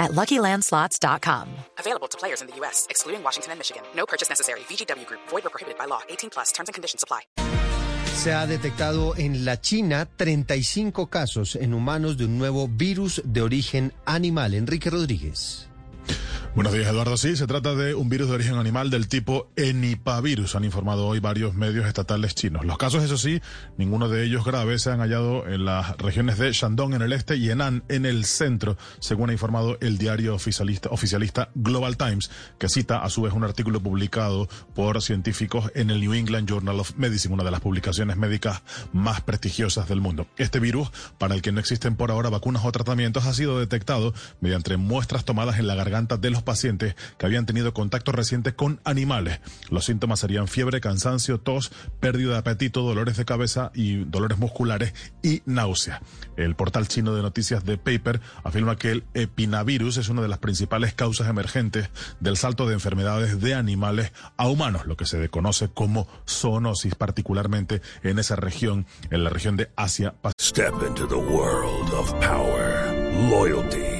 at LuckyLandSlots.com. Available to players in the U.S., excluding Washington and Michigan. No purchase necessary. VGW Group. Void or prohibited by law. 18 plus. Terms and conditions apply. Se ha detectado en la China 35 casos en humanos de un nuevo virus de origen animal. Enrique Rodríguez. Buenos días, Eduardo. Sí, se trata de un virus de origen animal del tipo Enipavirus, han informado hoy varios medios estatales chinos. Los casos, eso sí, ninguno de ellos graves, se han hallado en las regiones de Shandong en el este y Henan en el centro, según ha informado el diario oficialista, oficialista Global Times, que cita a su vez un artículo publicado por científicos en el New England Journal of Medicine, una de las publicaciones médicas más prestigiosas del mundo. Este virus, para el que no existen por ahora vacunas o tratamientos, ha sido detectado mediante muestras tomadas en la garganta de pacientes que habían tenido contacto reciente con animales. Los síntomas serían fiebre, cansancio, tos, pérdida de apetito, dolores de cabeza y dolores musculares y náusea. El portal chino de noticias de Paper afirma que el epinavirus es una de las principales causas emergentes del salto de enfermedades de animales a humanos, lo que se conoce como zoonosis, particularmente en esa región, en la región de Asia. Step into the world of power, loyalty.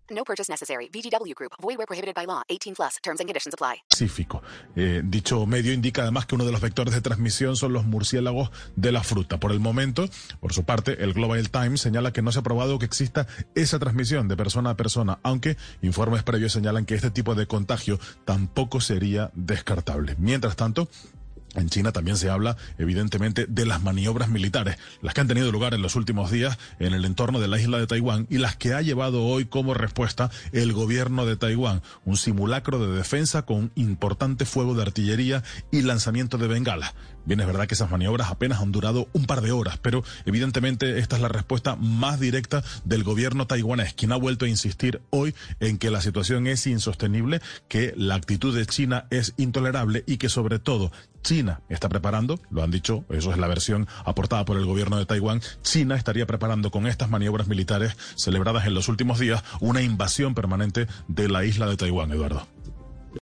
No purchase necessary. VGW Group. Void where prohibited by law. 18 plus. Terms and conditions apply. Pacífico. Eh, dicho medio indica además que uno de los vectores de transmisión son los murciélagos de la fruta. Por el momento, por su parte, el Global Times señala que no se ha probado que exista esa transmisión de persona a persona, aunque informes previos señalan que este tipo de contagio tampoco sería descartable. Mientras tanto, en China también se habla, evidentemente, de las maniobras militares, las que han tenido lugar en los últimos días en el entorno de la isla de Taiwán y las que ha llevado hoy como respuesta el gobierno de Taiwán, un simulacro de defensa con importante fuego de artillería y lanzamiento de bengalas. Bien, es verdad que esas maniobras apenas han durado un par de horas, pero evidentemente esta es la respuesta más directa del gobierno taiwanés, quien ha vuelto a insistir hoy en que la situación es insostenible, que la actitud de China es intolerable y que sobre todo China está preparando, lo han dicho, eso es la versión aportada por el gobierno de Taiwán, China estaría preparando con estas maniobras militares celebradas en los últimos días una invasión permanente de la isla de Taiwán, Eduardo.